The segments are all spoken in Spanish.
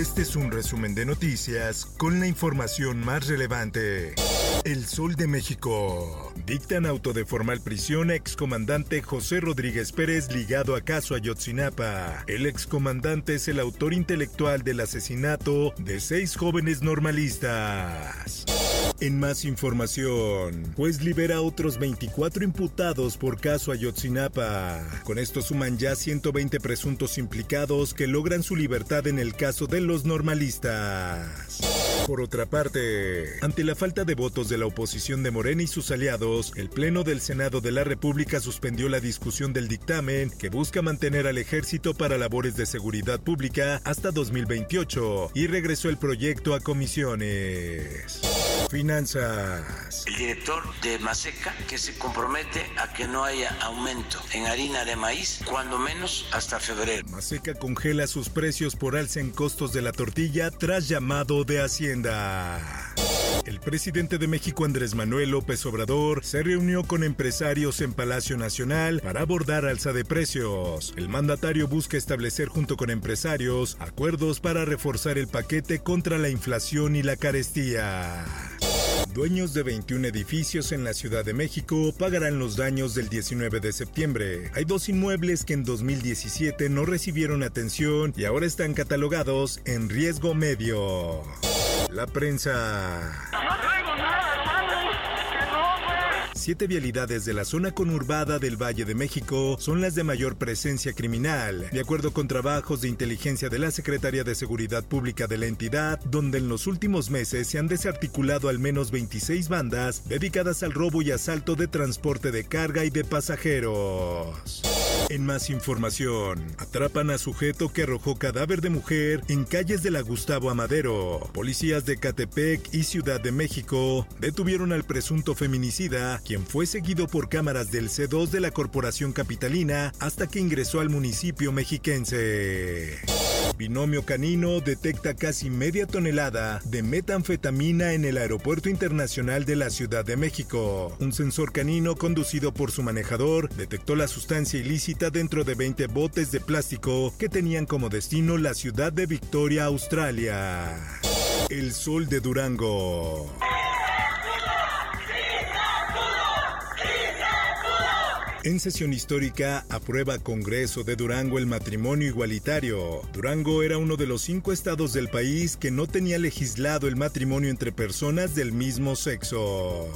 Este es un resumen de noticias con la información más relevante. El Sol de México. Dictan auto de formal prisión a excomandante José Rodríguez Pérez ligado a caso Ayotzinapa. El excomandante es el autor intelectual del asesinato de seis jóvenes normalistas. En más información, juez libera a otros 24 imputados por caso Ayotzinapa. Con esto suman ya 120 presuntos implicados que logran su libertad en el caso de los normalistas. Por otra parte, ante la falta de votos de la oposición de Morena y sus aliados, el Pleno del Senado de la República suspendió la discusión del dictamen que busca mantener al ejército para labores de seguridad pública hasta 2028 y regresó el proyecto a comisiones. Finanzas. El director de Maseca que se compromete a que no haya aumento en harina de maíz, cuando menos hasta febrero. Maseca congela sus precios por alza en costos de la tortilla tras llamado de Hacienda. El presidente de México Andrés Manuel López Obrador se reunió con empresarios en Palacio Nacional para abordar alza de precios. El mandatario busca establecer junto con empresarios acuerdos para reforzar el paquete contra la inflación y la carestía. Dueños de 21 edificios en la Ciudad de México pagarán los daños del 19 de septiembre. Hay dos inmuebles que en 2017 no recibieron atención y ahora están catalogados en riesgo medio. La prensa. Siete vialidades de la zona conurbada del Valle de México son las de mayor presencia criminal, de acuerdo con trabajos de inteligencia de la Secretaría de Seguridad Pública de la entidad, donde en los últimos meses se han desarticulado al menos 26 bandas dedicadas al robo y asalto de transporte de carga y de pasajeros. En más información, atrapan a sujeto que arrojó cadáver de mujer en calles de la Gustavo Amadero. Policías de Catepec y Ciudad de México detuvieron al presunto feminicida, quien fue seguido por cámaras del C2 de la Corporación Capitalina hasta que ingresó al municipio mexiquense. Binomio canino detecta casi media tonelada de metanfetamina en el Aeropuerto Internacional de la Ciudad de México. Un sensor canino conducido por su manejador detectó la sustancia ilícita dentro de 20 botes de plástico que tenían como destino la ciudad de Victoria, Australia. El sol de Durango. En sesión histórica, aprueba Congreso de Durango el matrimonio igualitario. Durango era uno de los cinco estados del país que no tenía legislado el matrimonio entre personas del mismo sexo.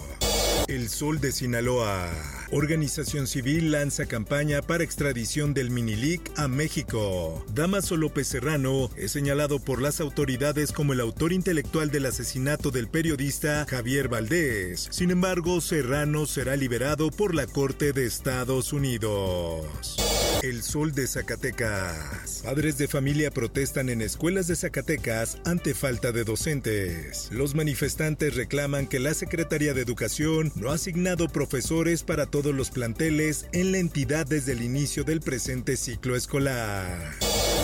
El Sol de Sinaloa. Organización civil lanza campaña para extradición del Minilic a México. Damaso López Serrano es señalado por las autoridades como el autor intelectual del asesinato del periodista Javier Valdés. Sin embargo, Serrano será liberado por la Corte de Estados Unidos. El Sol de Zacatecas. Padres de familia protestan en escuelas de Zacatecas ante falta de docentes. Los manifestantes reclaman que la Secretaría de Educación no ha asignado profesores para todos los planteles en la entidad desde el inicio del presente ciclo escolar.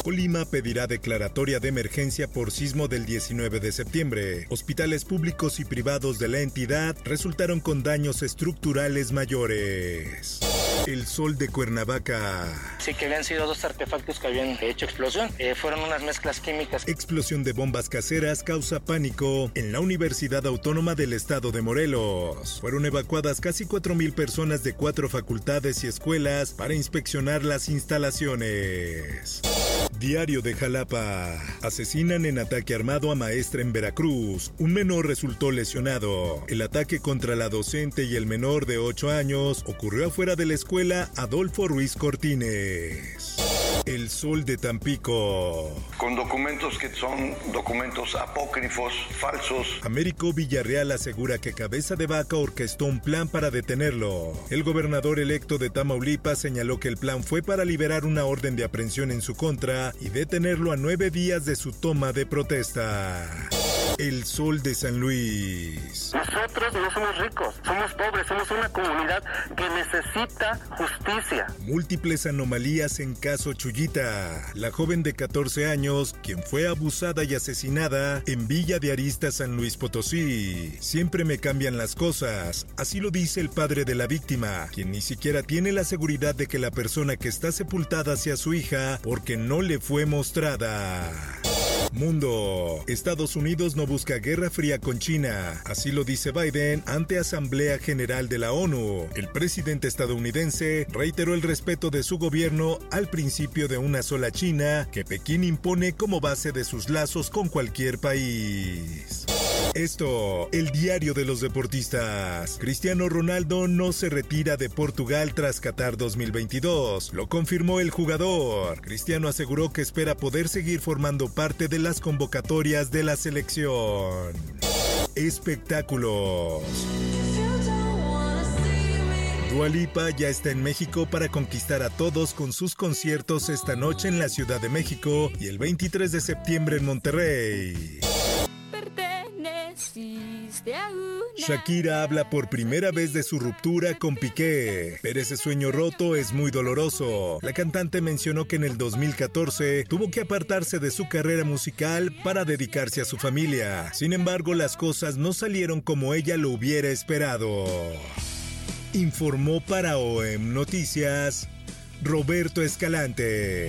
Colima pedirá declaratoria de emergencia por sismo del 19 de septiembre. Hospitales públicos y privados de la entidad resultaron con daños estructurales mayores. El sol de Cuernavaca. Sí, que habían sido dos artefactos que habían hecho explosión. Eh, fueron unas mezclas químicas. Explosión de bombas caseras causa pánico en la Universidad Autónoma del Estado de Morelos. Fueron evacuadas casi 4.000 personas de cuatro facultades y escuelas para inspeccionar las instalaciones. Diario de Jalapa. Asesinan en ataque armado a maestra en Veracruz. Un menor resultó lesionado. El ataque contra la docente y el menor de 8 años ocurrió afuera de la escuela Adolfo Ruiz Cortines. El Sol de Tampico. Con documentos que son documentos apócrifos, falsos. Américo Villarreal asegura que Cabeza de Vaca orquestó un plan para detenerlo. El gobernador electo de Tamaulipas señaló que el plan fue para liberar una orden de aprehensión en su contra y detenerlo a nueve días de su toma de protesta. El Sol de San Luis. Nosotros no somos ricos, somos pobres, somos una comunidad que necesita justicia. Múltiples anomalías en caso Chuyita, la joven de 14 años, quien fue abusada y asesinada en Villa de Arista, San Luis Potosí. Siempre me cambian las cosas, así lo dice el padre de la víctima, quien ni siquiera tiene la seguridad de que la persona que está sepultada sea su hija porque no le fue mostrada. Mundo. Estados Unidos no busca guerra fría con China. Así lo dice Biden ante Asamblea General de la ONU. El presidente estadounidense reiteró el respeto de su gobierno al principio de una sola China que Pekín impone como base de sus lazos con cualquier país. Esto, el diario de los deportistas. Cristiano Ronaldo no se retira de Portugal tras Qatar 2022. Lo confirmó el jugador. Cristiano aseguró que espera poder seguir formando parte de las convocatorias de la selección. Espectáculos. Dualipa ya está en México para conquistar a todos con sus conciertos esta noche en la Ciudad de México y el 23 de septiembre en Monterrey. Shakira habla por primera vez de su ruptura con Piqué, pero ese sueño roto es muy doloroso. La cantante mencionó que en el 2014 tuvo que apartarse de su carrera musical para dedicarse a su familia. Sin embargo, las cosas no salieron como ella lo hubiera esperado. Informó para OEM Noticias Roberto Escalante.